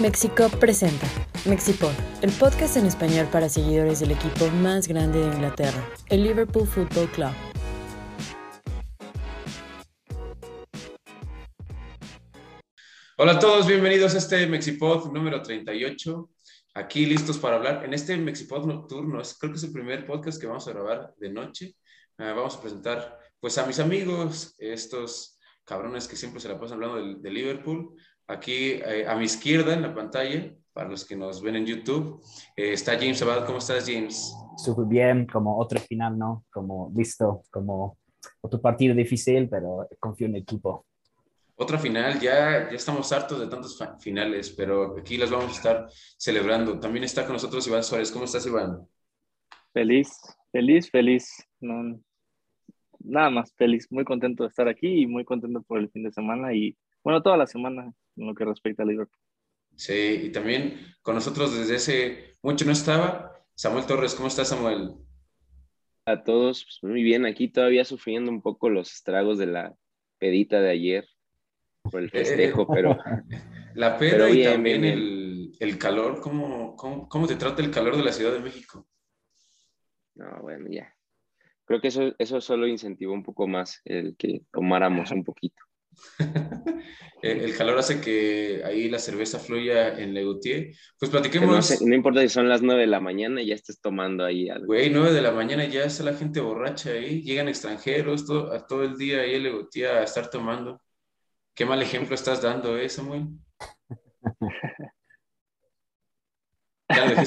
Mexico presenta Mexipod, el podcast en español para seguidores del equipo más grande de Inglaterra, el Liverpool Football Club. Hola a todos, bienvenidos a este Mexipod número 38. Aquí listos para hablar. En este Mexipod nocturno, creo que es el primer podcast que vamos a grabar de noche. Ah, vamos a presentar pues a mis amigos, estos cabrones que siempre se la pasan hablando de, Liverpool. Aquí eh, a mi izquierda en la pantalla, para los que nos ven en YouTube, eh, está James Abad. ¿Cómo estás, James? Súper bien, como otro final, ¿no? Como listo, como otro partido difícil, pero confío en el equipo. Otra final, ya, ya estamos hartos de tantos finales, pero aquí las vamos a estar celebrando. También está con nosotros Iván Suárez. ¿Cómo estás, Iván? Feliz, feliz, feliz. No, nada más feliz, muy contento de estar aquí y muy contento por el fin de semana y bueno, toda la semana en lo que respecta a Liverpool. Sí, y también con nosotros desde ese mucho no estaba Samuel Torres. ¿Cómo estás, Samuel? A todos, pues, muy bien, aquí todavía sufriendo un poco los estragos de la pedita de ayer por el eh, festejo, pero... La peda y también El, el, calor, ¿cómo, ¿cómo, cómo te trata el calor de la Ciudad de México? No, bueno, ya, creo que eso, eso solo incentivó un poco más el que tomáramos un poquito. el calor hace que ahí la cerveza fluya en Legutier. Pues platiquemos. No, importa si son las 9 de la mañana y ya estés tomando ahí algo. Güey, 9 de la mañana ya está la gente borracha ahí, llegan extranjeros todo, a todo el día ahí en Legutier a estar tomando. Qué mal ejemplo estás dando, ¿eh, Samuel? La dejé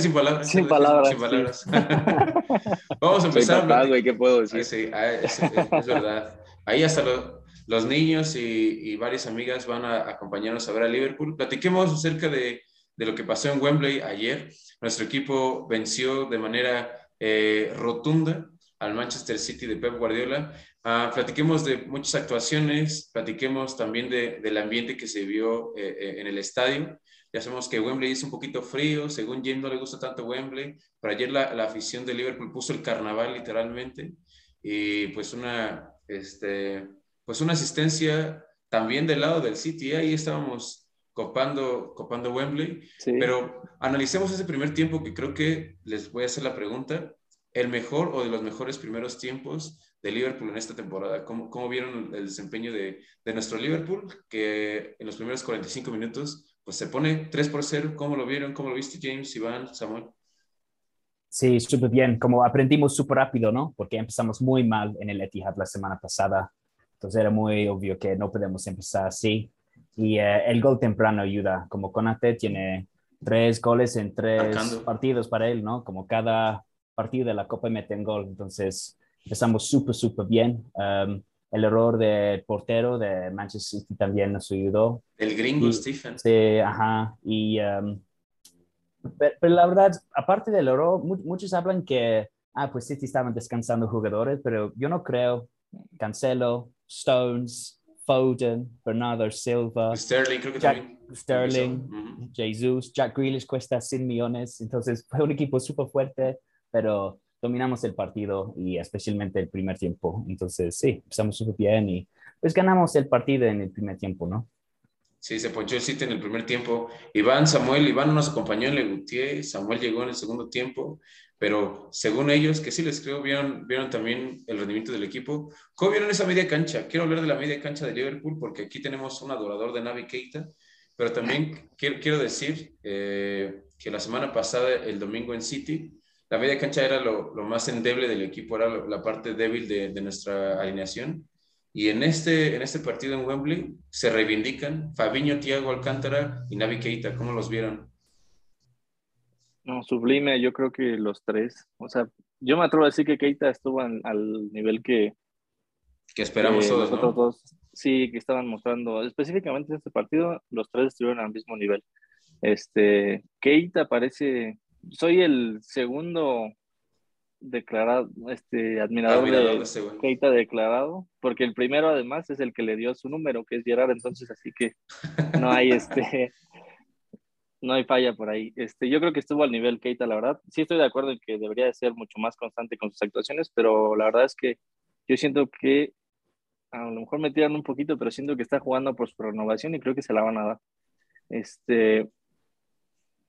sin, palabras. Sin palabras. Sin palabras. Vamos a empezar. Soy güey, ¿qué puedo decir? Sí, ah, es, verdad. Ahí hasta los niños y, varias amigas van a acompañarnos a ver a Liverpool. Platiquemos acerca de, de, lo que pasó en Wembley ayer. Nuestro equipo venció de manera eh, rotunda al Manchester City de Pep Guardiola. Uh, platiquemos de muchas actuaciones, platiquemos también de, del ambiente que se vio eh, eh, en el estadio. Ya sabemos que Wembley es un poquito frío, según Jim no le gusta tanto Wembley, pero ayer la, la, afición de Liverpool puso el carnaval literalmente y pues una, este, pues una asistencia también del lado del City, ahí estábamos copando, copando Wembley, pero analicemos ese primer tiempo que creo que les voy a hacer la pregunta, el mejor o de los mejores primeros tiempos de Liverpool en esta temporada. ¿Cómo, cómo vieron el desempeño de, de, nuestro Liverpool? Que en los primeros 45 minutos pues se pone 3 por 0. ¿Cómo lo vieron? ¿Cómo lo viste James, Iván, Samuel? Sí, súper bien. Como aprendimos súper rápido, ¿no? Porque empezamos muy mal en el Etihad la semana pasada. Entonces era muy obvio que no podemos empezar así. Y eh, el gol temprano ayuda. Como Conate tiene tres goles en tres partidos para él, ¿no? Como cada partido de la Copa mete un gol. Entonces empezamos súper, súper bien. Um, el error del portero de Manchester City también nos ayudó. El gringo Stephen. Sí, ajá. Y, um, pero, la verdad, aparte del error, muchos hablan que, ah, pues City estaban descansando jugadores, pero yo no creo. Cancelo, Stones, Foden, Bernardo Silva. Sterling, creo que también. Sterling, Jesus, Jack Grealish cuesta 100 millones, entonces fue un equipo súper fuerte, pero dominamos el partido y especialmente el primer tiempo. Entonces, sí, empezamos súper bien y pues ganamos el partido en el primer tiempo, ¿no? Sí, se ponchó el City en el primer tiempo. Iván, Samuel, Iván nos acompañó en Legutier, Samuel llegó en el segundo tiempo, pero según ellos, que sí les creo, vieron, también el rendimiento del equipo. ¿Cómo vieron esa media cancha? Quiero hablar de la media cancha de Liverpool porque aquí tenemos un adorador de Navi Keita, pero también quiero, decir eh, que la semana pasada, el domingo en City, la media cancha era lo, más endeble del equipo, era la parte débil de, de, nuestra alineación. Y en este, en este partido en Wembley se reivindican Fabiño, Thiago Alcántara y Navi Keita. ¿Cómo los vieron? No, sublime, yo creo que los tres. O sea, yo me atrevo a decir que Keita estuvo al nivel que... Que esperamos todos, ¿no? Sí, que estaban mostrando. Específicamente en este partido, los tres estuvieron al mismo nivel. Este, Keita parece soy el segundo declarado, este, admirador, de, Keita declarado, porque el primero además es el que le dio su número, que es Gerard, entonces así que no hay este, no hay falla por ahí. Este, yo creo que estuvo al nivel Keita, la verdad. Sí estoy de acuerdo en que debería de ser mucho más constante con sus actuaciones, pero la verdad es que yo siento que a lo mejor me tiran un poquito, pero siento que está jugando por su renovación y creo que se la van a dar. Este,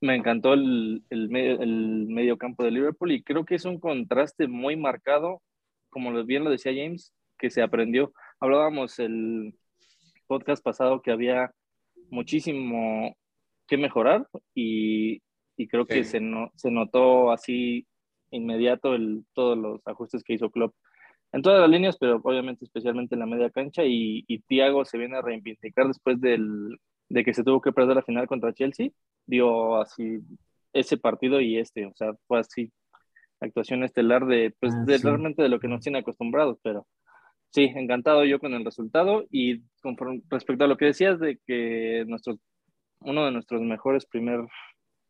me encantó el, el, medio campo de Liverpool y creo que es un contraste muy marcado, como bien lo decía James, que se aprendió. Hablábamos el podcast pasado que había muchísimo que mejorar y, creo que se, no, se notó así inmediato el, todos los ajustes que hizo Klopp en todas las líneas, pero obviamente especialmente en la media cancha y, y Thiago se viene a reivindicar después del, de que se tuvo que perder la final contra Chelsea, dio así ese partido y este, o sea, fue así actuación estelar de, pues, ah, realmente de lo que nos tiene acostumbrados, pero sí, encantado yo con el resultado y con, respecto a lo que decías de que nuestro, uno de nuestros mejores primer,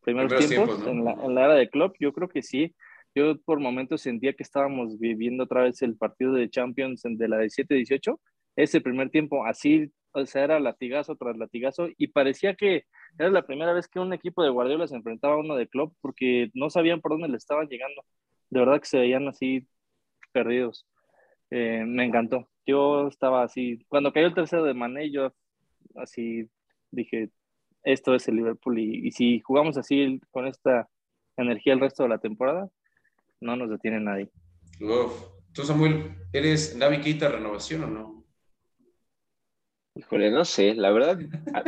primeros, tiempos, en, la, en la era de club, yo creo que sí, yo por momentos sentía que estábamos viviendo otra vez el partido de Champions de la 17-18, ese primer tiempo así o sea, era latigazo tras latigazo y parecía que era la primera vez que un equipo de Guardiola se enfrentaba a uno de Klopp porque no sabían por dónde le estaban llegando. De verdad que se veían así perdidos. Eh, me encantó. Yo estaba así, cuando cayó el tercero de Mané, yo así dije, esto es el Liverpool y, si jugamos así con esta energía el resto de la temporada, no nos detiene nadie. ¿Tú, Samuel, eres Navi renovación o no? Híjole, no sé, la verdad,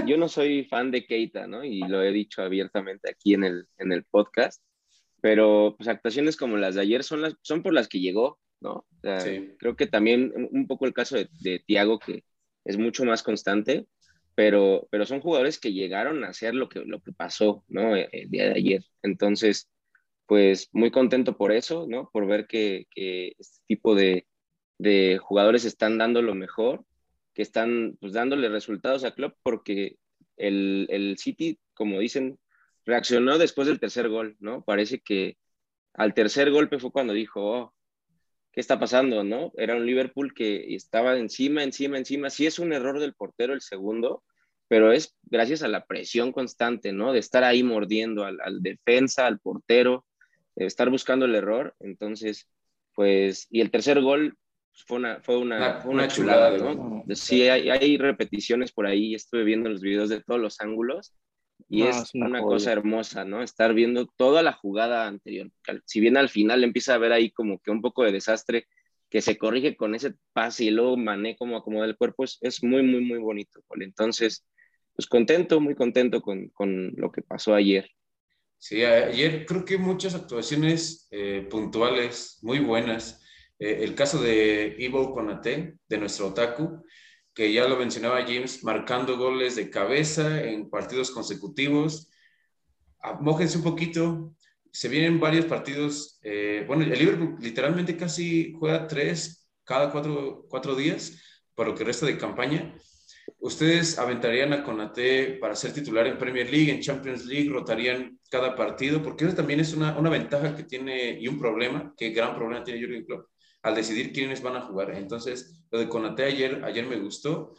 yo no soy fan de Keita, ¿no? Y lo he dicho abiertamente aquí en el, en el podcast, pero pues actuaciones como las de ayer son, las, son por las que llegó, ¿no? Creo que también un poco el caso de, de Tiago, que es mucho más constante, pero, pero son jugadores que llegaron a hacer lo que, lo que pasó, ¿no? E, el, día de ayer. Entonces, pues muy contento por eso, ¿no? Por ver que, que este tipo de, de jugadores están dando lo mejor que están pues, dándole resultados a Klopp porque el, el, City, como dicen, reaccionó después del tercer gol, ¿no? Parece que al tercer golpe fue cuando dijo, oh, ¿qué está pasando, no? Era un Liverpool que estaba encima, encima, encima. Sí es un error del portero el segundo, pero es gracias a la presión constante, ¿no? De estar ahí mordiendo al, al defensa, al portero, de estar buscando el error. Entonces, pues, y el tercer gol fue una, fue una, chulada, ¿no? Sí, hay, repeticiones por ahí, estuve viendo los videos de todos los ángulos y es, una, cosa hermosa, ¿no? Estar viendo toda la jugada anterior. Si bien al final empieza a ver ahí como que un poco de desastre que se corrige con ese pase y luego Mané como acomoda el cuerpo, es, es muy, muy, muy bonito. Entonces, pues contento, muy contento con, con, lo que pasó ayer. Sí, ayer creo que muchas actuaciones eh, puntuales, muy buenas. Eh, el caso de Ivo Konate, de nuestro Otaku, que ya lo mencionaba James, marcando goles de cabeza en partidos consecutivos. Ah, mójense un poquito, se vienen varios partidos. Eh, bueno, el Liverpool literalmente casi juega tres cada cuatro, cuatro días por lo que resta de campaña. ¿Ustedes aventarían a Konate para ser titular en Premier League, en Champions League, rotarían cada partido? Porque eso también es una, una ventaja que tiene y un problema, que gran problema tiene Jurgen Klopp al decidir quiénes van a jugar. Entonces, lo de Conate ayer, ayer me gustó.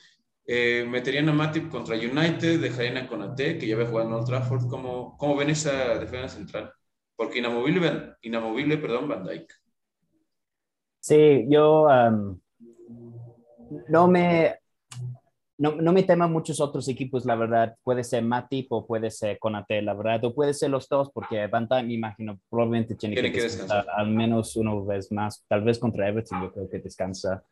Eh, meterían a Matip contra United, dejarían a Conate, que ya había jugado en Old Trafford. ¿Cómo, cómo ven esa defensa central? Porque inamovible, inamovible perdón, Van Dyke. Sí, yo no me no, no, me teman muchos otros equipos, la verdad. Puede ser Matip o puede ser Conate, la verdad. O puede ser los dos, porque Van me imagino, probablemente tiene, que, descansar al menos una vez más. Tal vez contra Everton, yo creo que descansa.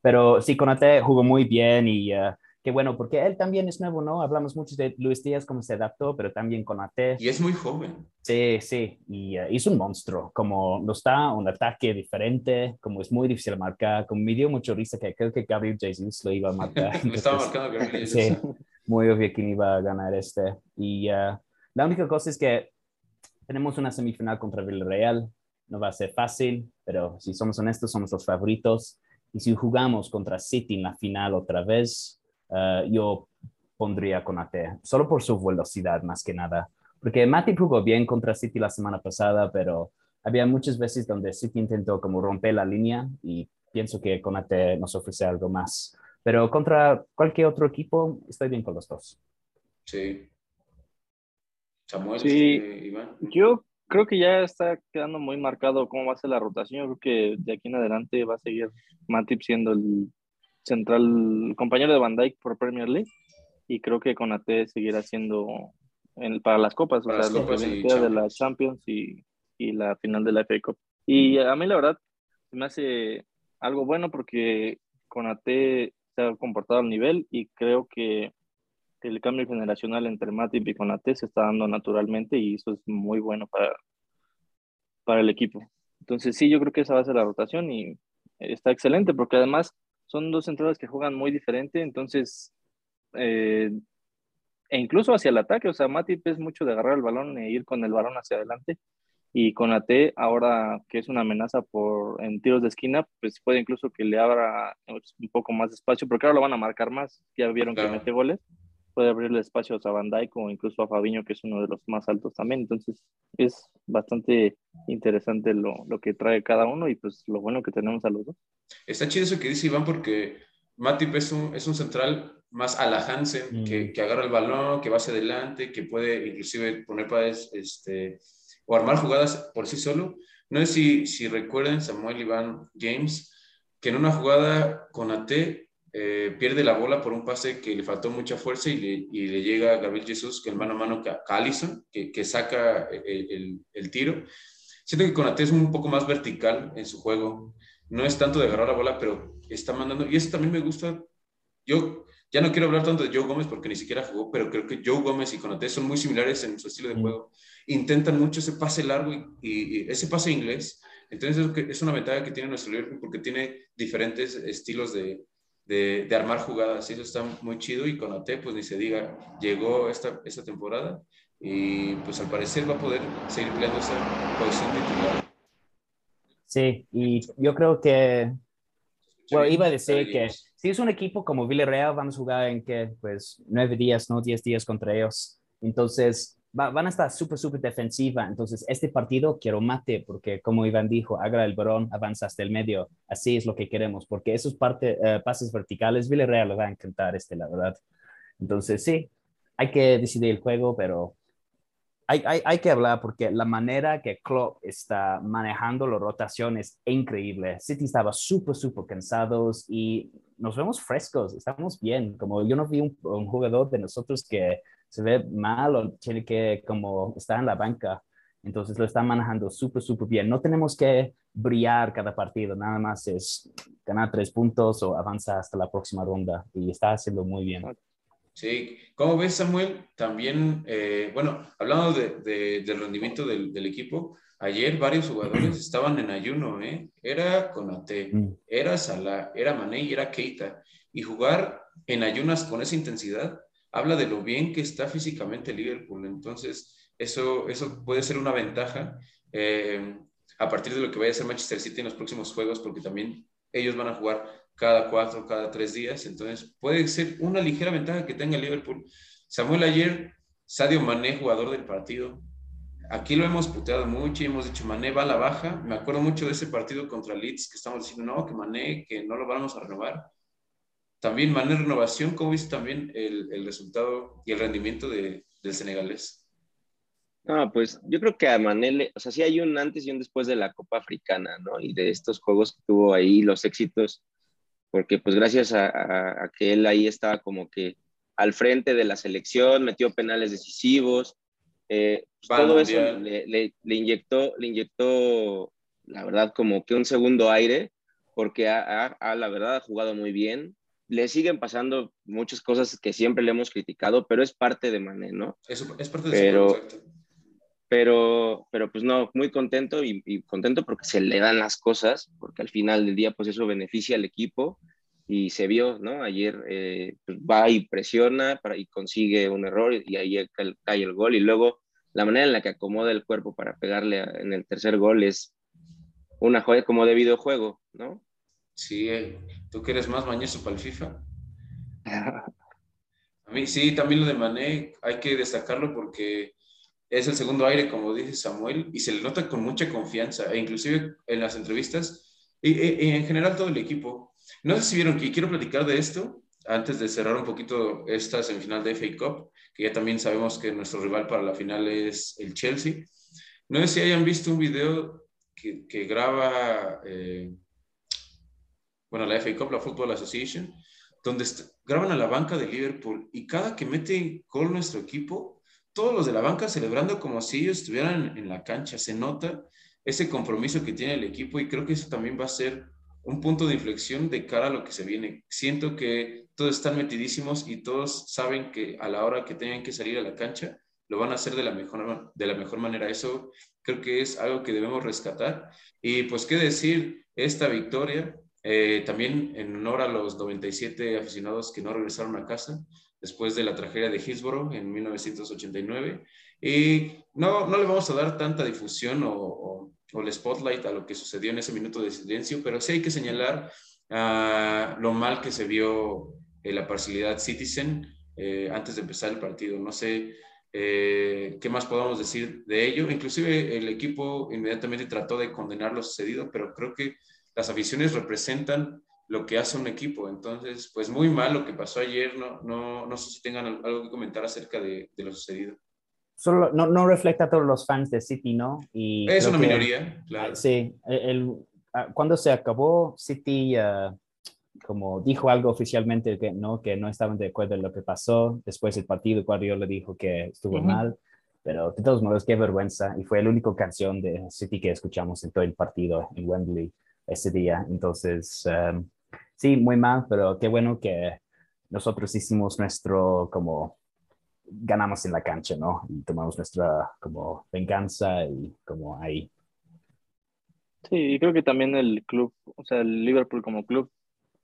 Pero sí, Conate jugó muy bien y uh, Qué bueno, porque él también es nuevo, ¿no? Hablamos mucho de Luis Díaz, cómo se adaptó, pero también con AT. Y es muy joven. Sí, sí, y uh, es un monstruo, como no está, un ataque diferente, como es muy difícil marcar, como me dio mucho risa que creo que Gabriel Jesus lo iba a marcar. me estaba marcando Gabriel Jesus. Sí, muy obvio quién iba a ganar este. Y uh, la única cosa es que tenemos una semifinal contra Villarreal, no va a ser fácil, pero si somos honestos, somos los favoritos. Y si jugamos contra City en la final otra vez, eh, yo pondría con AT, solo por su velocidad más que nada. Porque Matip jugó bien contra City la semana pasada, pero había muchas veces donde City intentó como romper la línea y pienso que con AT nos ofrece algo más. Pero contra cualquier otro equipo, estoy bien con los dos. Sí. Samuel, sí, Iván. Yo creo que ya está quedando muy marcado cómo va a ser la rotación. Yo creo que de aquí en adelante va a seguir Matip siendo el central, compañero de Van Dyke por Premier League. y creo que Conate seguirá siendo para las copas, para o sea, de la Champions y, y, la final de la FA Cup. Y a mí la verdad me hace algo bueno porque Conate se ha comportado al nivel y creo que el cambio generacional entre Matip y Conate se está dando naturalmente y eso es muy bueno para, para el equipo. Entonces sí, yo creo que esa va a ser la rotación y está excelente porque además son dos entradas que juegan muy diferente, entonces eh, e incluso hacia el ataque, o sea, Matip es mucho de agarrar el balón e ir con el balón hacia adelante y con AT ahora que es una amenaza por en tiros de esquina, pues puede incluso que le abra pues, un poco más de espacio, porque ahora lo van a marcar más, ya vieron que mete goles, puede abrirle espacio a Van Dijk o incluso a Fabiño, que es uno de los más altos también, entonces es bastante interesante lo, lo que trae cada uno y pues lo bueno que tenemos a los dos. Está chido eso que dice Iván porque Matip es un, es un central más a la Hansen, que, mm. que, agarra el balón, que va hacia adelante, que puede inclusive poner para este o armar jugadas por sí solo. No sé si, si recuerden Samuel Iván James, que en una jugada con AT eh, pierde la bola por un pase que le faltó mucha fuerza y le, y le llega a Gabriel Jesús, que en mano a mano a Allison, que, que saca el, el, el, tiro. Siento que con AT es un poco más vertical en su juego. No es tanto de agarrar la bola, pero está mandando. Y eso también me gusta. Yo ya no quiero hablar tanto de Joe Gómez porque ni siquiera jugó, pero creo que Joe Gómez y Conate son muy similares en su estilo de juego. Intentan mucho ese pase largo y, ese pase inglés. Entonces es una ventaja que tiene nuestro Liverpool porque tiene diferentes estilos de, de, armar jugadas. Y eso está muy chido. Y Conate, pues ni se diga, llegó esta, esta temporada y pues al parecer va a poder seguir peleando esa posición titular. Sí, y yo creo que, bueno, iba a decir que si es un equipo como Villarreal, vamos a jugar en que, pues, nueve días, no diez días contra ellos. Entonces, van a estar súper, súper defensiva. Entonces, este partido quiero mate, porque como Iván dijo, agarra el balón, avanza hasta el medio. Así es lo que queremos, porque esos eh, pases verticales, Villarreal le va a encantar este, la verdad. Entonces, sí, hay que decidir el juego, pero hay, hay, hay, que hablar porque la manera que Klopp está manejando las rotaciones es increíble. City estaba súper, súper cansados y nos vemos frescos, estamos bien. Como yo no vi un, jugador de nosotros que se ve mal o tiene que como estar en la banca. Entonces lo están manejando súper, súper bien. No tenemos que brillar cada partido, nada más es ganar tres puntos o avanzar hasta la próxima ronda y está haciendo muy bien. Sí, como ves Samuel, también, eh, bueno, hablando de, del rendimiento del, del, equipo, ayer varios jugadores estaban en ayuno, ¿eh? Era Conate, mm. era Salah, era Mané y era Keita. Y jugar en ayunas con esa intensidad habla de lo bien que está físicamente Liverpool. Entonces, eso, eso puede ser una ventaja eh, a partir de lo que vaya a hacer Manchester City en los próximos juegos, porque también ellos van a jugar cada cuatro, cada tres días. Entonces, puede ser una ligera ventaja que tenga Liverpool. Samuel ayer, Sadio Mané, jugador del partido. Aquí lo hemos puteado mucho y hemos dicho, Mané va a la baja. Me acuerdo mucho de ese partido contra Leeds que estamos diciendo, no, que Mané, que no lo vamos a renovar. También Mané renovación, ¿cómo viste también el, el resultado y el rendimiento de, del senegalés? No, pues yo creo que a Manele, o sea, sí hay un antes y un después de la Copa Africana, ¿no? Y de estos juegos que tuvo ahí, los éxitos, porque pues gracias a, que él ahí estaba como que al frente de la selección, metió penales decisivos, eh, pues, todo eso le, le, inyectó, le inyectó, la verdad, como que un segundo aire, porque ha, la verdad ha jugado muy bien. Le siguen pasando muchas cosas que siempre le hemos criticado, pero es parte de Mané, ¿no? Es, es parte de pero, pero, pero pues no, muy contento y, contento porque se le dan las cosas, porque al final del día pues eso beneficia al equipo y se vio, ¿no? Ayer eh, pues, va y presiona para, y consigue un error y ahí cae el gol y luego la manera en la que acomoda el cuerpo para pegarle en el tercer gol es una joya como de videojuego, ¿no? Sí, eh, tú que eres más mañoso para el FIFA. A mí sí, también lo de Mané hay que destacarlo porque es el segundo aire, como dice Samuel, y se le nota con mucha confianza, e inclusive en las entrevistas, y, en general todo el equipo. No sé si vieron, y quiero platicar de esto, antes de cerrar un poquito esta semifinal de FA Cup, que ya también sabemos que nuestro rival para la final es el Chelsea. No sé si hayan visto un video que, que graba, eh, bueno, la FA Cup, la Football Association, donde graban a la banca de Liverpool y cada que mete gol nuestro equipo, todos los de la banca celebrando como si ellos estuvieran en la cancha. Se nota ese compromiso que tiene el equipo y creo que eso también va a ser un punto de inflexión de cara a lo que se viene. Siento que todos están metidísimos y todos saben que a la hora que tengan que salir a la cancha, lo van a hacer de la mejor, de la mejor manera. Eso creo que es algo que debemos rescatar. Y pues, ¿qué decir? Esta victoria, eh, también en honor a los 97 aficionados que no regresaron a casa después de la tragedia de Hillsborough en 1989. Y no, no le vamos a dar tanta difusión o, o, el spotlight a lo que sucedió en ese minuto de silencio, pero sí hay que señalar uh, lo mal que se vio en la parcialidad Citizen eh, antes de empezar el partido. No sé eh, ¿Qué más podemos decir de ello? Inclusive el equipo inmediatamente trató de condenar lo sucedido, pero creo que las aficiones representan lo que hace un equipo. Entonces, pues muy mal lo que pasó ayer. No, no, no sé si tengan algo que comentar acerca de, de lo sucedido. Solo, no, no, refleja a todos los fans de City, ¿no? Y es una minoría, claro. Sí, el, ah, cuando se acabó, City uh, como dijo algo oficialmente que no, que no estaban de acuerdo en lo que pasó. Después el partido, le dijo que estuvo mal, pero de todos modos, qué vergüenza. Y fue la única canción de City que escuchamos en todo el partido en Wembley ese día. Entonces, um, sí, muy mal, pero qué bueno que nosotros hicimos nuestro, como, ganamos en la cancha, ¿no? Y tomamos nuestra, como, venganza y como ahí. Sí, y creo que también el club, o sea, el Liverpool como club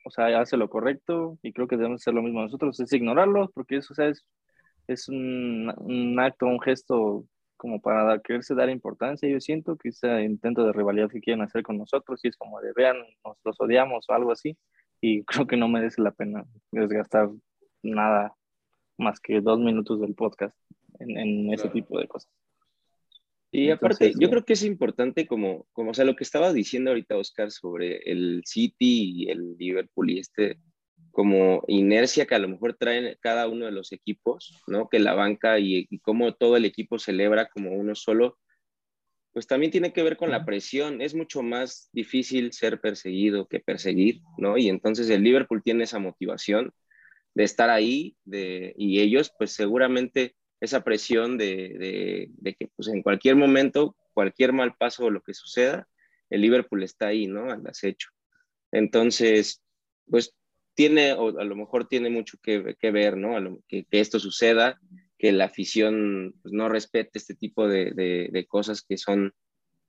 o sea, hace lo correcto y creo que debemos hacer lo mismo nosotros, es ignorarlos, porque eso, o sea, es, es un, un, acto, un gesto como para quererse dar importancia. Yo siento que ese intento de rivalidad que quieren hacer con nosotros, y es como de vean, nos los odiamos o algo así, y creo que no merece la pena desgastar nada más que dos minutos del podcast en, en ese tipo de cosas. Y aparte, yo creo que es importante como, como, o sea, lo que estaba diciendo ahorita Oscar sobre el City y el Liverpool y este como inercia que a lo mejor traen cada uno de los equipos, ¿no? Que la banca y, y cómo todo el equipo celebra como uno solo, pues también tiene que ver con la presión. Es mucho más difícil ser perseguido que perseguir, ¿no? Y entonces el Liverpool tiene esa motivación de estar ahí, de, y ellos pues seguramente esa presión de, que pues, en cualquier momento, cualquier mal paso o lo que suceda, el Liverpool está ahí, ¿no? Al acecho. Entonces, pues tiene, o a lo mejor tiene mucho que, ver, ¿no? que, esto suceda, que la afición pues, no respete este tipo de, cosas que son,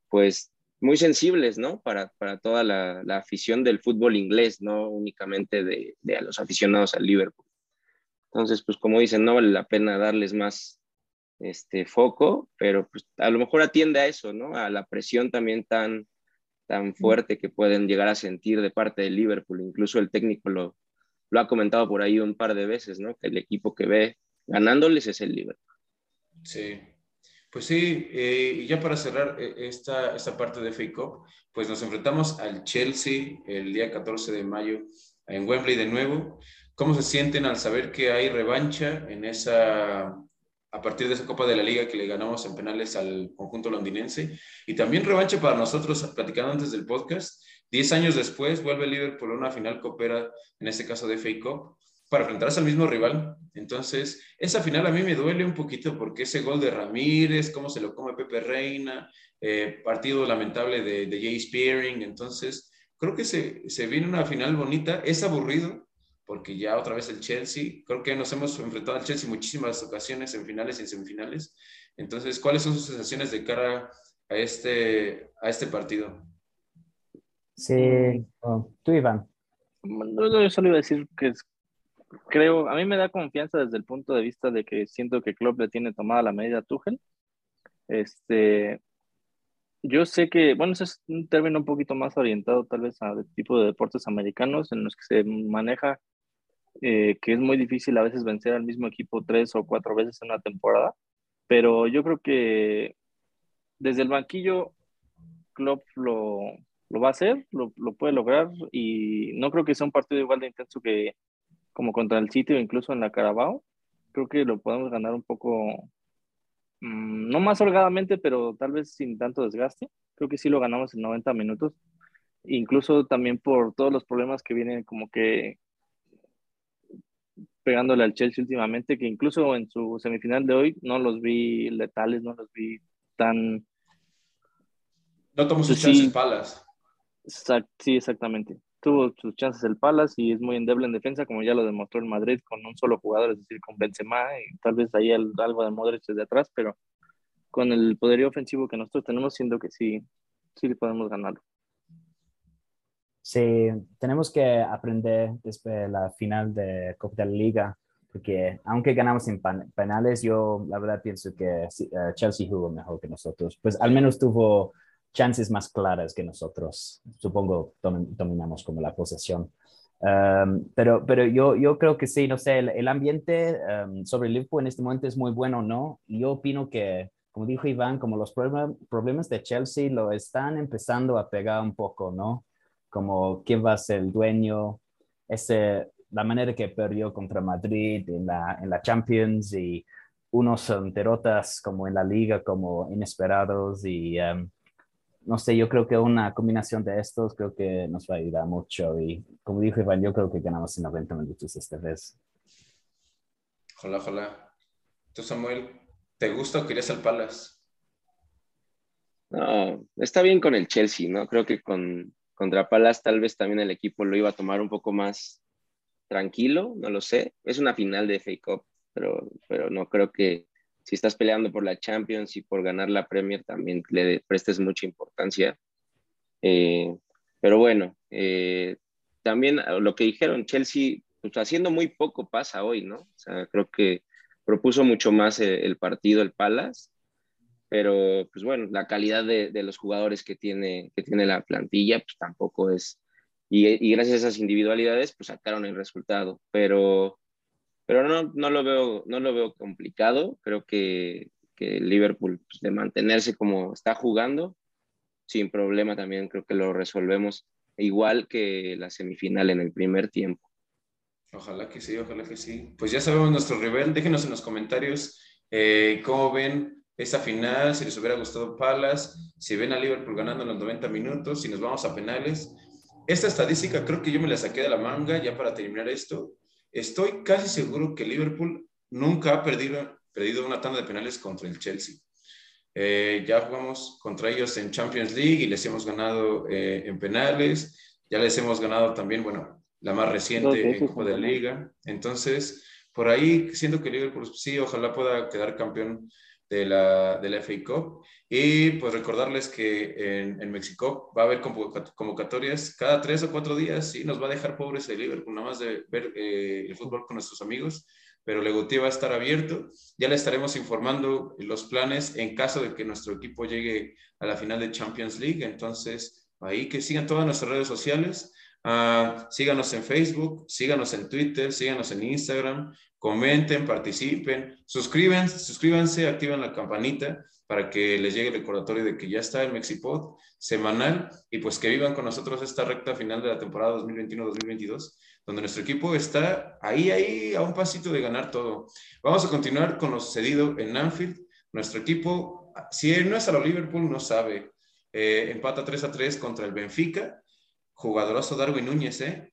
pues, muy sensibles, ¿no? Para, toda la, afición del fútbol inglés, no únicamente de, a los aficionados al Liverpool. Entonces, pues como dicen, no vale la pena darles más este, foco, pero pues a lo mejor atiende a eso, ¿no? A la presión también tan, tan fuerte que pueden llegar a sentir de parte del Liverpool. Incluso el técnico lo, lo ha comentado por ahí un par de veces, ¿no? Que el equipo que ve ganándoles es el Liverpool. Sí, pues sí, eh, y ya para cerrar eh, esta, esta parte de Fake Cup, pues nos enfrentamos al Chelsea el día 14 de mayo en Wembley de nuevo. ¿Cómo se sienten al saber que hay revancha en esa, a partir de esa Copa de la Liga que le ganamos en penales al conjunto londinense? Y también revancha para nosotros, platicando antes del podcast, diez años después vuelve el Liverpool a una final copera, en este caso de FA Cup, para enfrentarse al mismo rival. Entonces, esa final a mí me duele un poquito porque ese gol de Ramírez, cómo se lo come Pepe Reina, eh, partido lamentable de, de Jay Spearing. Entonces, creo que se, se viene una final bonita. Es aburrido, porque ya otra vez el Chelsea, creo que nos hemos enfrentado al Chelsea muchísimas ocasiones en finales y en semifinales. Entonces, ¿cuáles son sus sensaciones de cara a este, a este partido? Sí, oh, tú Iván. Yo solo iba a decir que creo, a mí me da confianza desde el punto de vista de que siento que Klopp le tiene tomada la medida a Tuchel. Este, yo sé que, bueno, ese es un término un poquito más orientado tal vez a tipo de deportes americanos en los que se maneja eh, que es muy difícil a veces vencer al mismo equipo tres o cuatro veces en una temporada, pero yo creo que desde el banquillo Klopp lo, lo va a hacer, lo, lo, puede lograr y no creo que sea un partido igual de intenso que como contra el sitio, incluso en la Carabao. Creo que lo podemos ganar un poco, mmm, no más holgadamente, pero tal vez sin tanto desgaste. Creo que sí lo ganamos en 90 minutos incluso también por todos los problemas que vienen como que pegándole al Chelsea últimamente, que incluso en su semifinal de hoy no los vi letales, no los vi tan... No tomó sus pues chances Palas. sí, exactamente. Tuvo sus chances el Palas y es muy endeble en defensa, como ya lo demostró el Madrid con un solo jugador, es decir, con Benzema y tal vez ahí algo de Modric desde atrás, pero con el poderío ofensivo que nosotros tenemos, siento que sí, sí podemos ganarlo. Sí, tenemos que aprender después de la final de Copa de la Liga, porque aunque ganamos en penales, yo la verdad pienso que eh, Chelsea jugó mejor que nosotros. Pues al menos tuvo chances más claras que nosotros. Supongo dominamos como la posesión. Um, pero, pero yo, yo creo que sí, no sé, el, ambiente um, sobre Liverpool en este momento es muy bueno, ¿no? Yo opino que, como dijo Iván, como los problemas de Chelsea lo están empezando a pegar un poco, ¿no? Como quién va a ser el dueño, ese, la manera que perdió contra Madrid en la, en la Champions y unos derrotas como en la liga como inesperados y um, no sé, yo creo que una combinación de estos creo que nos va a ayudar mucho y como dijo Iván, yo creo que ganamos en 90 minutos esta vez. Ojalá, ojalá. ¿Tú, Samuel, te gusta o querías al Palace? No, está bien con el Chelsea, ¿no? Creo que con, contra Palace tal vez también el equipo lo iba a tomar un poco más tranquilo, no lo sé. Es una final de FA Cup, pero, pero no creo que si estás peleando por la Champions y por ganar la Premier, también le prestes mucha importancia. Eh, pero bueno, eh, también lo que dijeron, Chelsea, pues haciendo muy poco pasa hoy, ¿no? O sea, creo que propuso mucho más eh, el, partido, el Palace, pero pues bueno, la calidad de, los jugadores que tiene, que tiene la plantilla, pues tampoco es, y, y gracias a esas individualidades, pues sacaron el resultado, pero pero no, no, lo, veo, no lo veo complicado. Creo que, que Liverpool, pues, de mantenerse como está jugando, sin problema también creo que lo resolvemos igual que la semifinal en el primer tiempo. Ojalá que sí, ojalá que sí. Pues ya sabemos nuestro rival. Déjenos en los comentarios eh, cómo ven esta final, si les hubiera gustado Palas, si ven a Liverpool ganando en los 90 minutos, si nos vamos a penales. Esta estadística creo que yo me la saqué de la manga ya para terminar esto. Estoy casi seguro que Liverpool nunca ha perdido, perdido una tanda de penales contra el Chelsea. Eh, ya jugamos contra ellos en Champions League y les hemos ganado eh, en penales. Ya les hemos ganado también, bueno, la más reciente en Copa de Liga. Entonces, por ahí siento que Liverpool sí, ojalá pueda quedar campeón de la, de FA Cup. Y pues recordarles que en, en, México va a haber convocatorias cada tres o cuatro días y nos va a dejar pobres el Liverpool, nada más de ver eh, el fútbol con nuestros amigos. Pero Legutier va a estar abierto. Ya le estaremos informando los planes en caso de que nuestro equipo llegue a la final de Champions League. Entonces, ahí que sigan todas nuestras redes sociales. Uh, síganos en Facebook, síganos en Twitter, síganos en Instagram, comenten, participen, suscríbanse, suscríbanse, activen la campanita para que les llegue el recordatorio de que ya está el Mexipod semanal y pues que vivan con nosotros esta recta final de la temporada 2021-2022, donde nuestro equipo está ahí, ahí, a un pasito de ganar todo. Vamos a continuar con lo sucedido en Anfield. Nuestro equipo, si no es a lo Liverpool, no sabe. Eh, empata 3 a 3 contra el Benfica. Jugadorazo Darwin Núñez, ¿eh?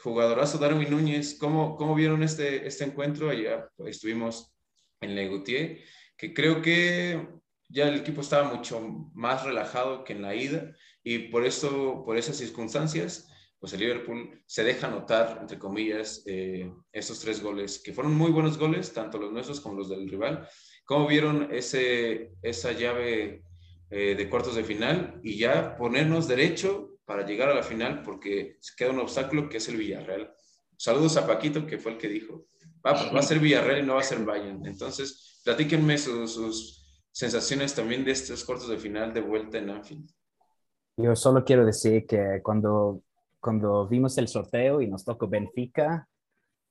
jugadorazo Darwin Núñez, ¿cómo, cómo vieron este, este encuentro? Allá pues, estuvimos en Legutier, que creo que ya el equipo estaba mucho más relajado que en la ida y por eso, por esas circunstancias, pues el Liverpool se deja notar, entre comillas, eh, esos tres goles, que fueron muy buenos goles, tanto los nuestros como los del rival. ¿Cómo vieron ese, esa llave eh, de cuartos de final y ya ponernos derecho para llegar a la final porque se queda un obstáculo que es el Villarreal. Saludos a Paquito, que fue el que dijo, va, va a ser Villarreal y no va a ser Bayern. Entonces, platíquenme sus, sensaciones también de estos cortos de final de vuelta en Anfield. Yo solo quiero decir que cuando, cuando vimos el sorteo y nos tocó Benfica,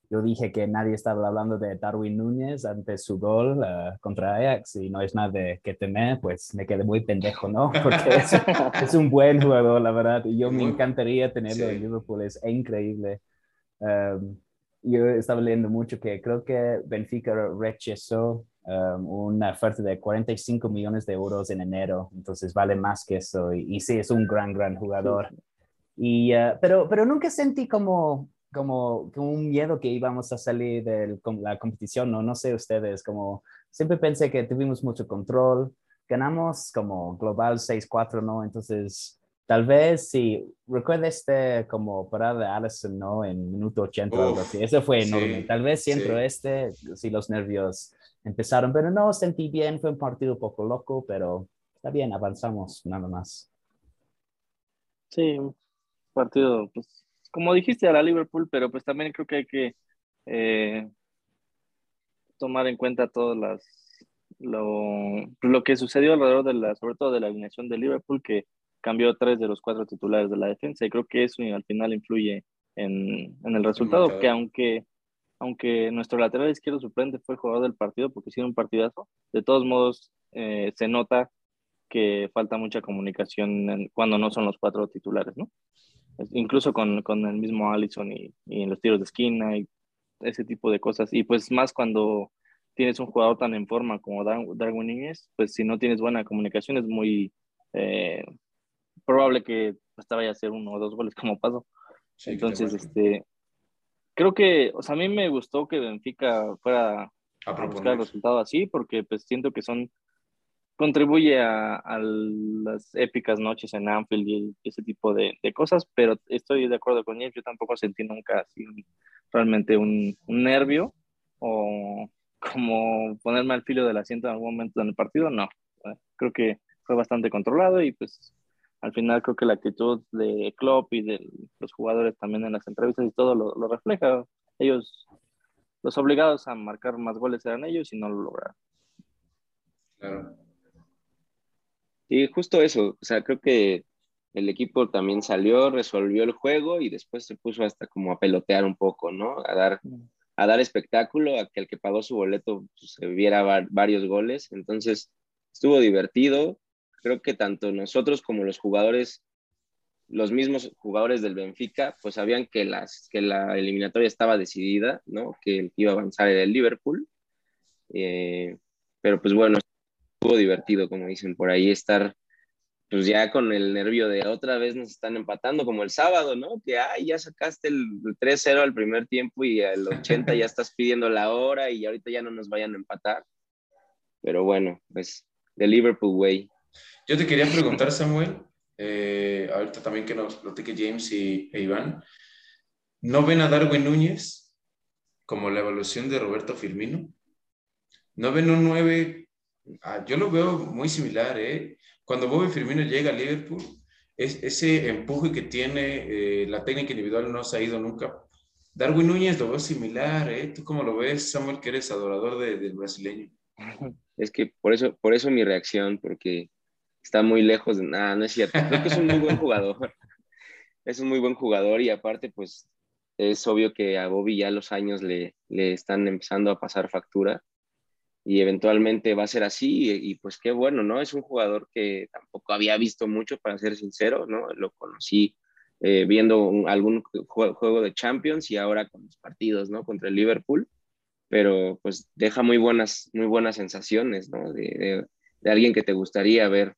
yo dije que nadie estaba hablando de Darwin Núñez ante su gol eh, contra Ajax y no es nada de que temer, pues me quedé muy pendejo, ¿no? Porque es, un buen jugador, la verdad, y yo me encantaría tenerlo en Liverpool, es increíble. Um, yo estaba leyendo mucho que creo que Benfica rechazó um, una oferta de 45 millones de euros en enero, entonces vale más que eso, y, sí, es un gran, gran jugador. Y, uh, pero, pero nunca sentí como como, como un miedo que íbamos a salir de la competición, ¿no? No sé ustedes, como siempre pensé que tuvimos mucho control, ganamos como global 6-4, ¿no? Entonces, tal vez si recuerda este como parada de Allison, ¿no? En minuto 80 o algo así. Eso fue enorme. tal vez siempre este, si los nervios empezaron, pero no, sentí bien, fue un partido un poco loco, pero está bien, avanzamos nada más. Sí, partido, pues, como dijiste, a la Liverpool, pero pues también creo que hay que eh, tomar en cuenta todas las lo, lo que sucedió alrededor de la, sobre todo de la alineación de Liverpool, que cambió tres de los cuatro titulares de la defensa, y creo que eso al final influye en, en el resultado, que aunque, aunque nuestro lateral izquierdo suplente fue el jugador del partido, porque hicieron un partidazo, de todos modos eh, se nota que falta mucha comunicación cuando no son los cuatro titulares, ¿no? Incluso con, con el mismo Allison y, y en los tiros de esquina y ese tipo de cosas. Y pues más cuando tienes un jugador tan en forma como Darwin Núñez, pues si no tienes buena comunicación es muy eh, probable que hasta vaya a ser uno o dos goles como pasó. Entonces, este, creo que, o sea, a mí me gustó que Benfica fuera a, buscar el resultado así, porque pues siento que son, contribuye a, las épicas noches en Anfield y ese tipo de, cosas, pero estoy de acuerdo con él, yo tampoco sentí nunca así realmente un, nervio o como ponerme al filo del asiento en algún momento en el partido, no. Creo que fue bastante controlado y pues al final creo que la actitud de Klopp y de los jugadores también en las entrevistas y todo lo, refleja. Ellos, los obligados a marcar más goles eran ellos y no lo lograron. Claro. Y justo eso, o sea, creo que el equipo también salió, resolvió el juego y después se puso hasta como a pelotear un poco, ¿no? A dar mm a dar espectáculo, a que el que pagó su boleto pues, se viera varios goles. Entonces, estuvo divertido. Creo que tanto nosotros como los jugadores, los mismos jugadores del Benfica, pues sabían que, las, que la eliminatoria estaba decidida, ¿no? Que el que iba a avanzar era el Liverpool. Eh, pero pues bueno, estuvo divertido, como dicen por ahí, estar pues ya con el nervio de otra vez nos están empatando, como el sábado, ¿no? Que, ay, ya sacaste el 3-0 al primer tiempo y al 80 ya estás pidiendo la hora y ahorita ya no nos vayan a empatar. Pero bueno, pues de Liverpool Way. Yo te quería preguntar, Samuel, eh, ahorita también que nos platique James y e Iván, ¿no ven a Darwin Núñez como la evolución de Roberto Firmino? ¿No ven un 9? Ah, yo lo veo muy similar, ¿eh? cuando Bobby Firmino llega a Liverpool, es, ese empuje que tiene, eh, la técnica individual no se ha ido nunca. Darwin Núñez lo veo similar, ¿eh? ¿Tú cómo lo ves, Samuel, que eres adorador del brasileño? Es que por eso, por eso mi reacción, porque está muy lejos de nada, no es cierto. Creo que es un muy buen jugador. Es un muy buen jugador y aparte, pues es obvio que a Bobby ya los años le, le están empezando a pasar factura y eventualmente va a ser así y, pues qué bueno, ¿no? Es un jugador que tampoco había visto mucho, para ser sincero, ¿no? Lo conocí eh, viendo algún juego, de Champions y ahora con los partidos, ¿no? Contra el Liverpool, pero pues deja muy buenas, muy buenas sensaciones, ¿no? De, de, alguien que te gustaría ver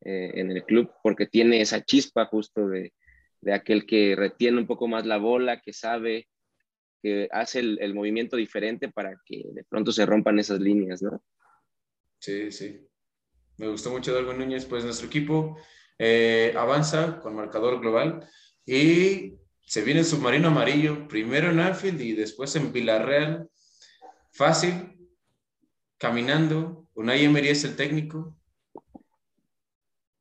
eh, en el club, porque tiene esa chispa justo de, de aquel que retiene un poco más la bola, que sabe que hace el, movimiento diferente para que de pronto se rompan esas líneas, ¿no? Sí, sí. Me gustó mucho Darwin Núñez. Pues nuestro equipo eh, avanza con marcador global y se viene el submarino amarillo, primero en Anfield y después en Villarreal. Fácil, caminando. Unai Emery es el técnico.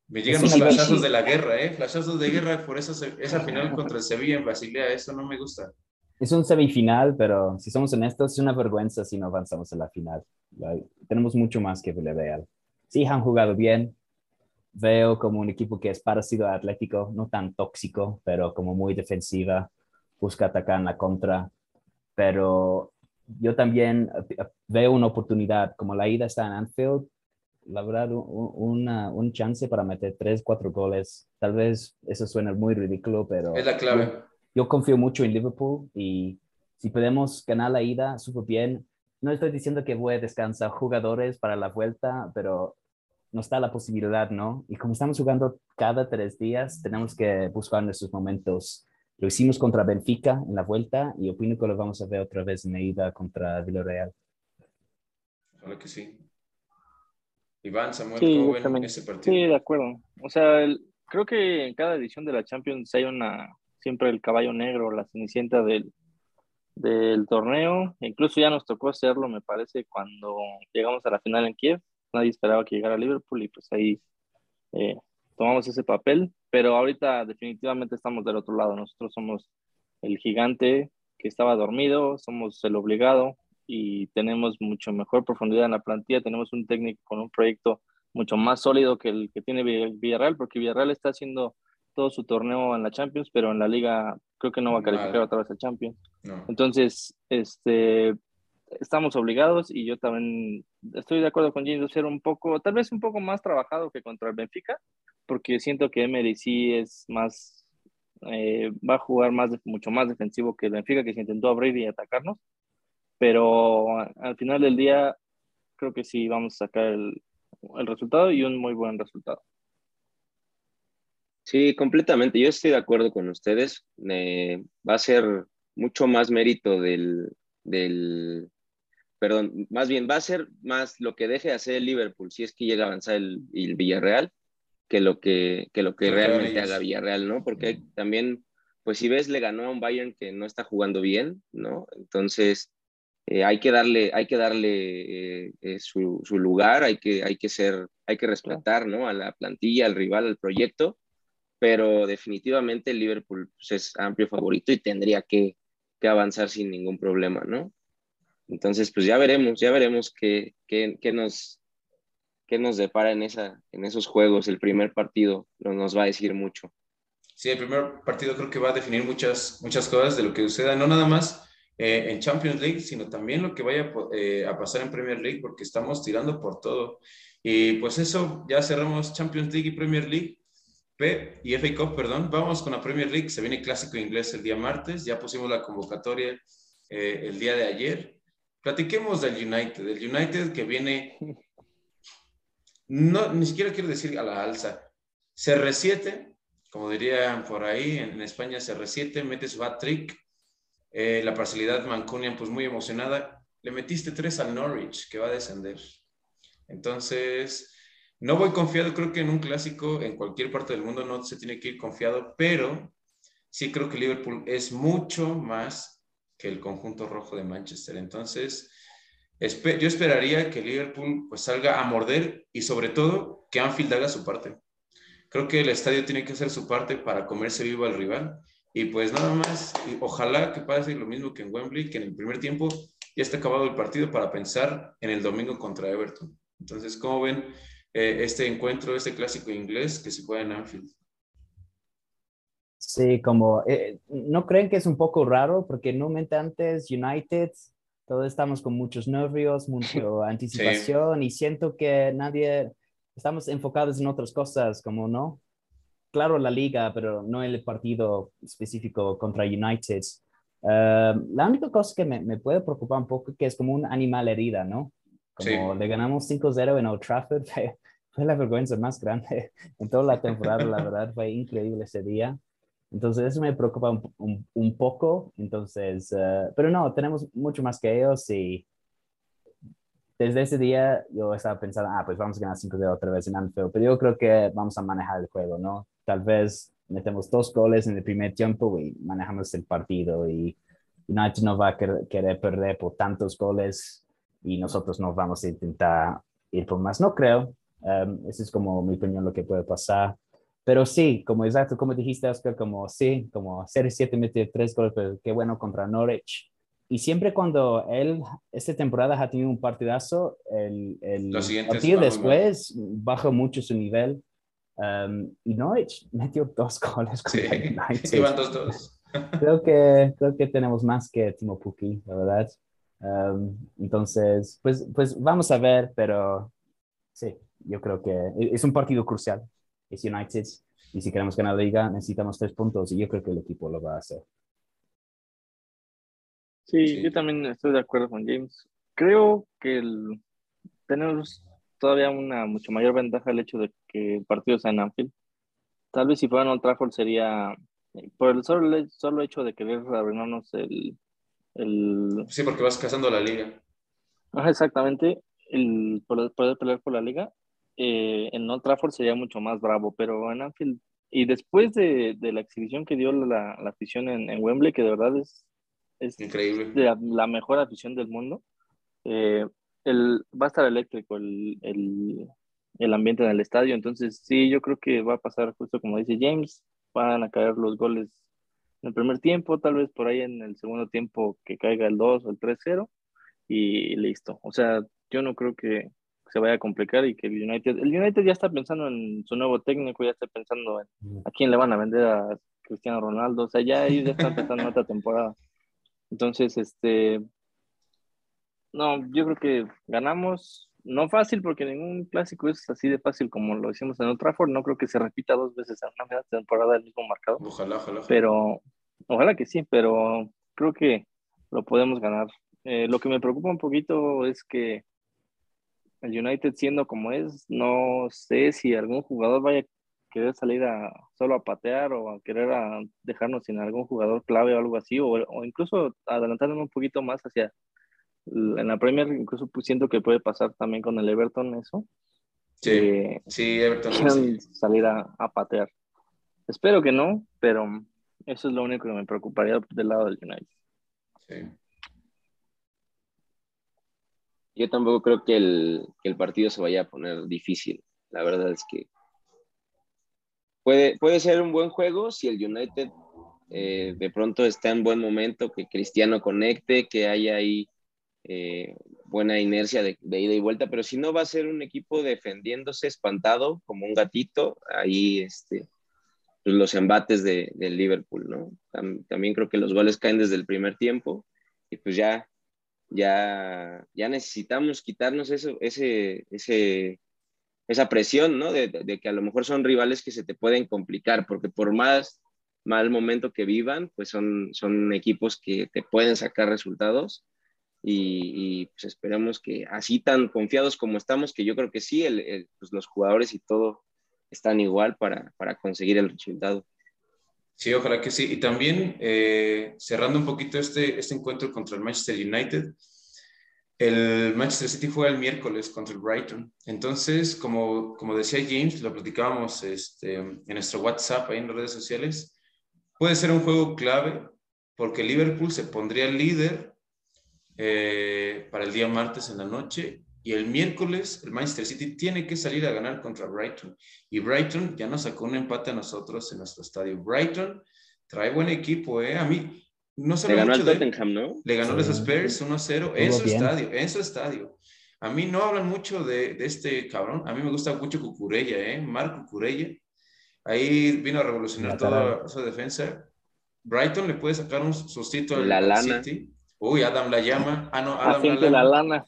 Me llegan los flashazos de la guerra, ¿eh? Flashazos de guerra por esa, esa final contra el Sevilla en Basilea. Eso no me gusta es un semifinal, pero si somos honestos, es una vergüenza si no avanzamos a la final. Tenemos mucho más que Villarreal. Sí, han jugado bien. Veo como un equipo que es parecido a Atlético, no tan tóxico, pero como muy defensiva, busca atacar en la contra. Pero yo también veo una oportunidad, como la ida está en Anfield, la verdad, una, un chance para meter tres, cuatro goles. Tal vez eso suena muy ridículo, pero... Es la clave yo confío mucho en Liverpool y si podemos ganar la ida, súper bien. No estoy diciendo que voy a descansar jugadores para la vuelta, pero no está la posibilidad, ¿no? Y como estamos jugando cada tres días, tenemos que buscar nuestros momentos lo hicimos contra Benfica en la vuelta y opino que lo vamos a ver otra vez en la ida contra Villarreal. Ojalá que sí. Iván, Samuel, ¿cómo ven ese partido? Sí, de acuerdo. O sea, creo que en cada edición de la Champions hay una siempre el caballo negro, la cenicienta del, del torneo. Incluso ya nos tocó hacerlo, me parece, cuando llegamos a la final en Kiev. Nadie esperaba que llegara a Liverpool y pues ahí eh, tomamos ese papel. Pero ahorita definitivamente estamos del otro lado. Nosotros somos el gigante que estaba dormido, somos el obligado y tenemos mucho mejor profundidad en la plantilla. Tenemos un técnico con un proyecto mucho más sólido que el que tiene Villarreal, porque Villarreal está haciendo todo su torneo en la Champions, pero en la liga creo que no va a calificar otra vez al Champions. Entonces, este, estamos obligados y yo también estoy de acuerdo con James de ser un poco, tal vez un poco más trabajado que contra el Benfica, porque siento que Emery sí es más, eh, va a jugar más, mucho más defensivo que el Benfica, que se intentó abrir y atacarnos, pero al final del día creo que sí vamos a sacar el, el resultado y un muy buen resultado. Sí, completamente. Yo estoy de acuerdo con ustedes. Eh, va a ser mucho más mérito del, del, perdón, más bien va a ser más lo que deje de hacer el Liverpool si es que llega a avanzar el, Villarreal que lo que, que lo que realmente haga Villarreal, ¿no? Porque también, pues si ves, le ganó a un Bayern que no está jugando bien, ¿no? Entonces, eh, hay que darle, hay que darle eh, su, su, lugar, hay que, hay que ser, hay que respetar, ¿no? A la plantilla, al rival, al proyecto pero definitivamente el Liverpool pues, es amplio favorito y tendría que, avanzar sin ningún problema, ¿no? Entonces, pues ya veremos, ya veremos qué, nos, qué nos depara en, esa, en esos juegos. El primer partido nos va a decir mucho. Sí, el primer partido creo que va a definir muchas, muchas cosas de lo que suceda, no nada más eh, en Champions League, sino también lo que vaya eh, a pasar en Premier League, porque estamos tirando por todo. Y pues eso, ya cerramos Champions League y Premier League. P y FA Cup, perdón. Vamos con la Premier League. Se viene clásico inglés el día martes. Ya pusimos la convocatoria eh, el día de ayer. Platiquemos del United. El United que viene, no, ni siquiera quiero decir a la alza. CR7, como dirían por ahí, en, España CR7, mete su hat-trick. Eh, la parcialidad Mancunian, pues muy emocionada. Le metiste tres al Norwich, que va a descender. Entonces, no voy confiado, creo que en un clásico en cualquier parte del mundo no se tiene que ir confiado, pero sí creo que Liverpool es mucho más que el conjunto rojo de Manchester. Entonces, yo esperaría que Liverpool pues salga a morder y sobre todo que Anfield haga su parte. Creo que el estadio tiene que hacer su parte para comerse vivo al rival. Y pues nada más, ojalá que pase lo mismo que en Wembley, que en el primer tiempo ya está acabado el partido para pensar en el domingo contra Everton. Entonces, ¿cómo ven? Eh, este encuentro, este clásico inglés que se juega en Anfield. Sí, como, eh, ¿no creen que es un poco raro? Porque normalmente antes United, todos estamos con muchos nervios, mucha anticipación y siento que nadie, estamos enfocados en otras cosas, como, ¿no? Claro, la liga, pero no el partido específico contra United. Eh, la única cosa que me, me, puede preocupar un poco es que es como un animal herida, ¿no? Como le ganamos 5-0 en Old Trafford, fue, la vergüenza más grande en toda la temporada, la verdad, fue increíble ese día. Entonces eso me preocupa un, un, poco, entonces, uh, pero no, tenemos mucho más que ellos y desde ese día yo estaba pensando, ah, pues vamos a ganar 5-0 otra vez en Anfield, pero yo creo que vamos a manejar el juego, ¿no? Tal vez metemos dos goles en el primer tiempo y manejamos el partido y United no va a querer perder por tantos goles y nosotros nos vamos a intentar ir por más. No creo, um, esa es como mi opinión lo que puede pasar. Pero sí, como exacto, como dijiste, Oscar, como sí, como 0-7 mete tres goles, pero qué bueno contra Norwich. Y siempre cuando él, esta temporada ha tenido un partidazo, el, el partido después baja mucho su nivel. Um, y Norwich metió dos goles. Sí, iban dos, dos. creo, que, creo que tenemos más que Timo Pukki, la verdad entonces, pues, pues vamos a ver, pero sí, yo creo que e-, es un partido crucial. Es United y si queremos ganar la liga necesitamos tres puntos y yo creo que el equipo lo va a hacer. Sí, yo también estoy de acuerdo con James. Creo que tenemos todavía una mucho mayor ventaja el hecho de que el partido sea en Anfield. Tal vez si fuera en Old Trafford sería por el solo, solo hecho de querer arruinarnos el, el... Sí, porque vas cazando la liga. exactamente, el poder pelear por la liga. Eh, en Old Trafford sería mucho más bravo, pero en Anfield, y después de, de la exhibición que dio la, la afición en, en, Wembley, que de verdad es, es increíble, la, la mejor afición del mundo, eh, el, va a estar eléctrico el, el, el ambiente en el estadio, entonces sí, yo creo que va a pasar justo como dice James, van a caer los goles en el primer tiempo, tal vez por ahí en el segundo tiempo que caiga el 2 o el 3-0 y listo. O sea, yo no creo que se vaya a complicar y que el United, el United ya está pensando en su nuevo técnico, ya está pensando en a quién le van a vender a Cristiano Ronaldo, o sea, ya ellos ya están pensando en otra temporada. Entonces, este, no, yo creo que ganamos, no fácil porque ningún clásico es así de fácil como lo hicimos en Old Trafford, no creo que se repita dos veces en una misma temporada el mismo marcado. Ojalá, ojalá. Pero, ojalá que sí, pero creo que lo podemos ganar. Eh, lo que me preocupa un poquito es que el United siendo como es, no sé si algún jugador vaya a querer salir a solo a patear o a querer a dejarnos sin algún jugador clave o algo así, o, o incluso adelantarnos un poquito más hacia en la Premier, incluso pues siento que puede pasar también con el Everton eso. Sí, eh, sí, Everton. Sí. salir a, a, patear. Espero que no, pero eso es lo único que me preocuparía del lado del United. Sí. Yo tampoco creo que el, que el partido se vaya a poner difícil. La verdad es que puede, puede ser un buen juego si el United eh, de pronto está en buen momento, que Cristiano conecte, que haya ahí eh, buena inercia de, de, ida y vuelta, pero si no va a ser un equipo defendiéndose espantado como un gatito, ahí este, los embates de, de Liverpool, ¿no? Tam, también creo que los goles caen desde el primer tiempo y pues ya, ya, ya necesitamos quitarnos eso, ese, ese, esa presión, ¿no? De, que a lo mejor son rivales que se te pueden complicar, porque por más mal momento que vivan, pues son, son equipos que te pueden sacar resultados y, y, pues esperamos que así tan confiados como estamos, que yo creo que sí, el, pues los jugadores y todo están igual para, para, conseguir el resultado. Sí, ojalá que sí. Y también eh, cerrando un poquito este, este encuentro contra el Manchester United, el Manchester City fue el miércoles contra el Brighton. Entonces, como, como decía James, lo platicábamos este, en nuestro WhatsApp, ahí en las redes sociales, puede ser un juego clave porque Liverpool se pondría líder eh, para el día martes en la noche y el miércoles el Manchester City tiene que salir a ganar contra Brighton. Y Brighton ya nos sacó un empate a nosotros en nuestro estadio. Brighton trae buen equipo, ¿eh? A mí no se Le ganó al Tottenham, ¿no? Le ganó sí. los Spurs 1-0 en su bien. estadio, en su estadio. A mí no hablan mucho de, de, este cabrón. A mí me gusta mucho Cucurella, ¿eh? Marco Cucurella. Ahí vino a revolucionar toda su defensa. Brighton le puede sacar un sustituto al, al City. Uy, Adam la llama. Ah, no, Adam la, la lana.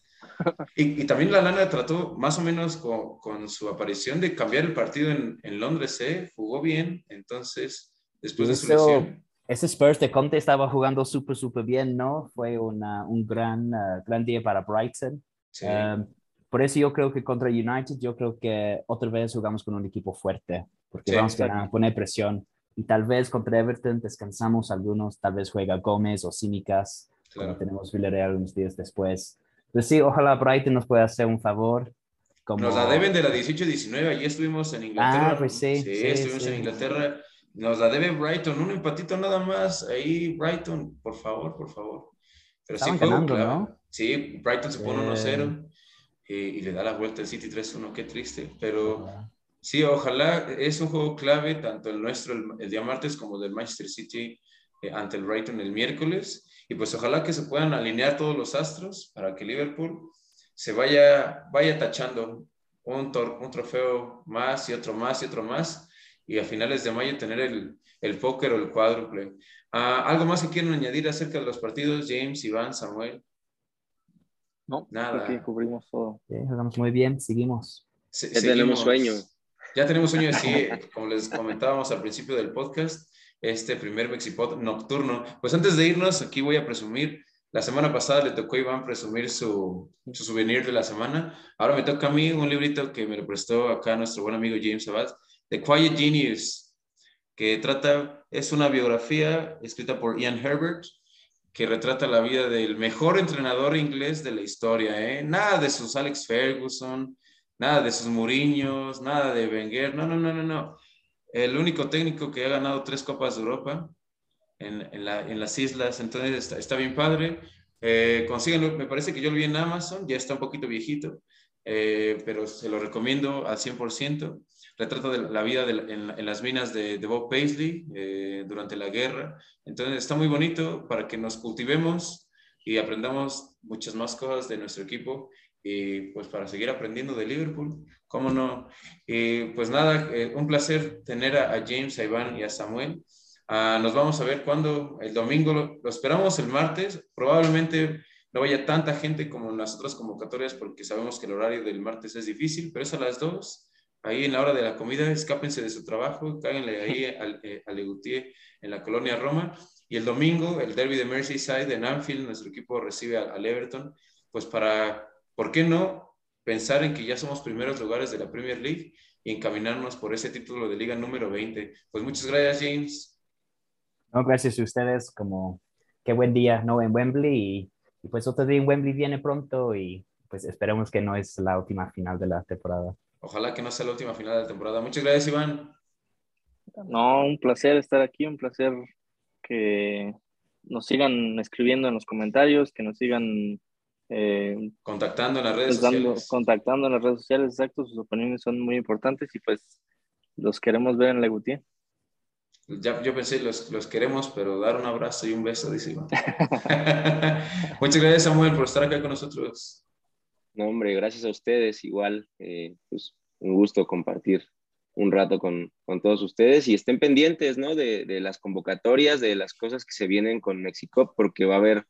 Y, y, también la lana trató más o menos con, con su aparición de cambiar el partido en, en, Londres, ¿eh? Jugó bien, entonces, después de su lesión. Ese Spurs de Conte estaba jugando súper, súper bien, ¿no? Fue una, un gran, uh, gran día para Brighton. Sí. Um, por eso yo creo que contra United, yo creo que otra vez jugamos con un equipo fuerte, porque sí, vamos a poner presión. Y tal vez contra Everton descansamos algunos, tal vez juega Gómez o Cínicas, claro. tenemos Villarreal unos días después. Pues sí, ojalá Brighton nos pueda hacer un favor. Como... Nos la deben de la 18-19, allí estuvimos en Inglaterra. Ah, pues sí. Sí, sí estuvimos sí. en Inglaterra. Nos la debe Brighton, un empatito nada más. Ahí, Brighton, por favor, por favor. Pero Estaban sí, ganando, claro. ¿no? Sí, Brighton se pone 1-0 y, y, le da la vuelta al City 3-1, qué triste. Pero sí, ojalá es un juego clave, tanto el nuestro el, el día martes como del Manchester City eh, ante el Brighton el miércoles. Y pues ojalá que se puedan alinear todos los astros para que Liverpool se vaya, vaya tachando un, un trofeo más y otro más y otro más y a finales de mayo tener el, el póker o el cuádruple. Uh, ¿Algo más que quieren añadir acerca de los partidos, James, Iván, Samuel? No, nada. Aquí cubrimos todo. Sí, jugamos muy bien, seguimos. Se, ya seguimos, tenemos sueño. Ya tenemos sueño, sí, como les comentábamos al principio del podcast este primer Mexipod nocturno. Pues antes de irnos, aquí voy a presumir. La semana pasada le tocó a Iván presumir su, su souvenir de la semana. Ahora me toca a mí un librito que me lo prestó acá nuestro buen amigo James Abad, The Quiet Genius, que trata, es una biografía escrita por Ian Herbert, que retrata la vida del mejor entrenador inglés de la historia. ¿eh? Nada de sus Alex Ferguson, nada de sus Mourinhos, nada de Wenger, no, no, no, no, no. El único técnico que ha ganado tres Copas de Europa en, en, la, en las islas, entonces está, está bien padre. Eh, me parece que yo lo vi en Amazon, ya está un poquito viejito, eh, pero se lo recomiendo al 100%. Retrata de la vida en, las minas de, Bob Paisley eh, durante la guerra. Entonces está muy bonito para que nos cultivemos y aprendamos muchas más cosas de nuestro equipo y pues para seguir aprendiendo de Liverpool, ¿cómo no? Y pues nada, eh, un placer tener a, James, a Iván y a Samuel. Ah, nos vamos a ver cuando el domingo, lo, esperamos el martes, probablemente no vaya tanta gente como en las otras convocatorias porque sabemos que el horario del martes es difícil, pero es a las dos. Ahí en la hora de la comida, escápense de su trabajo, cáguenle ahí al, eh, a Legutier en la colonia Roma. Y el domingo, el derby de Merseyside en Anfield, nuestro equipo recibe al, Everton, pues para, ¿por qué no pensar en que ya somos primeros lugares de la Premier League y encaminarnos por ese título de liga número 20? Pues muchas gracias, James. No, gracias a ustedes, como qué buen día, ¿no? En Wembley y y pues otro día en Wembley viene pronto y pues esperemos que no es la última final de la temporada. Ojalá que no sea la última final de la temporada. Muchas gracias, Iván. No, un placer estar aquí, un placer que nos sigan escribiendo en los comentarios, que nos sigan eh, contactando en las redes sociales. Contactando en las redes sociales, exacto, sus opiniones son muy importantes y pues los queremos ver en la Legutier. Ya, yo pensé, los, los queremos, pero dar un abrazo y un beso, dice Iván. Muchas gracias, Samuel, por estar acá con nosotros. No, hombre, gracias a ustedes. Igual, eh, pues un gusto compartir un rato con, con, todos ustedes y estén pendientes, ¿no? De, de, las convocatorias, de las cosas que se vienen con Mexicop, porque va a haber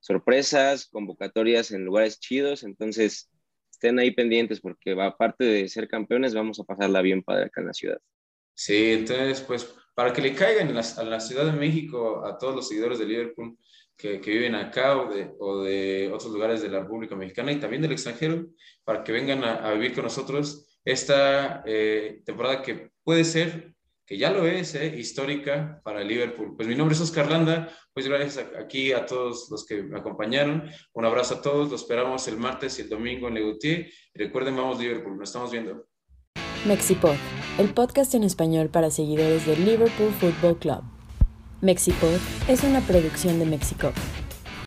sorpresas, convocatorias en lugares chidos, entonces estén ahí pendientes porque aparte de ser campeones, vamos a pasarla bien padre acá en la ciudad. Sí, entonces, pues para que le caigan a la Ciudad de México a todos los seguidores de Liverpool que, que viven acá o de, o de, otros lugares de la República Mexicana y también del extranjero, para que vengan a, vivir con nosotros esta eh, temporada que puede ser, que ya lo es, eh, histórica para Liverpool. Pues mi nombre es Oscar Landa, pues gracias aquí a todos los que me acompañaron. Un abrazo a todos, los esperamos el martes y el domingo en Legutier. Y recuerden, vamos Liverpool, nos estamos viendo. Mexipod, el podcast en español para seguidores del Liverpool Football Club. Mexipod es una producción de Mexico.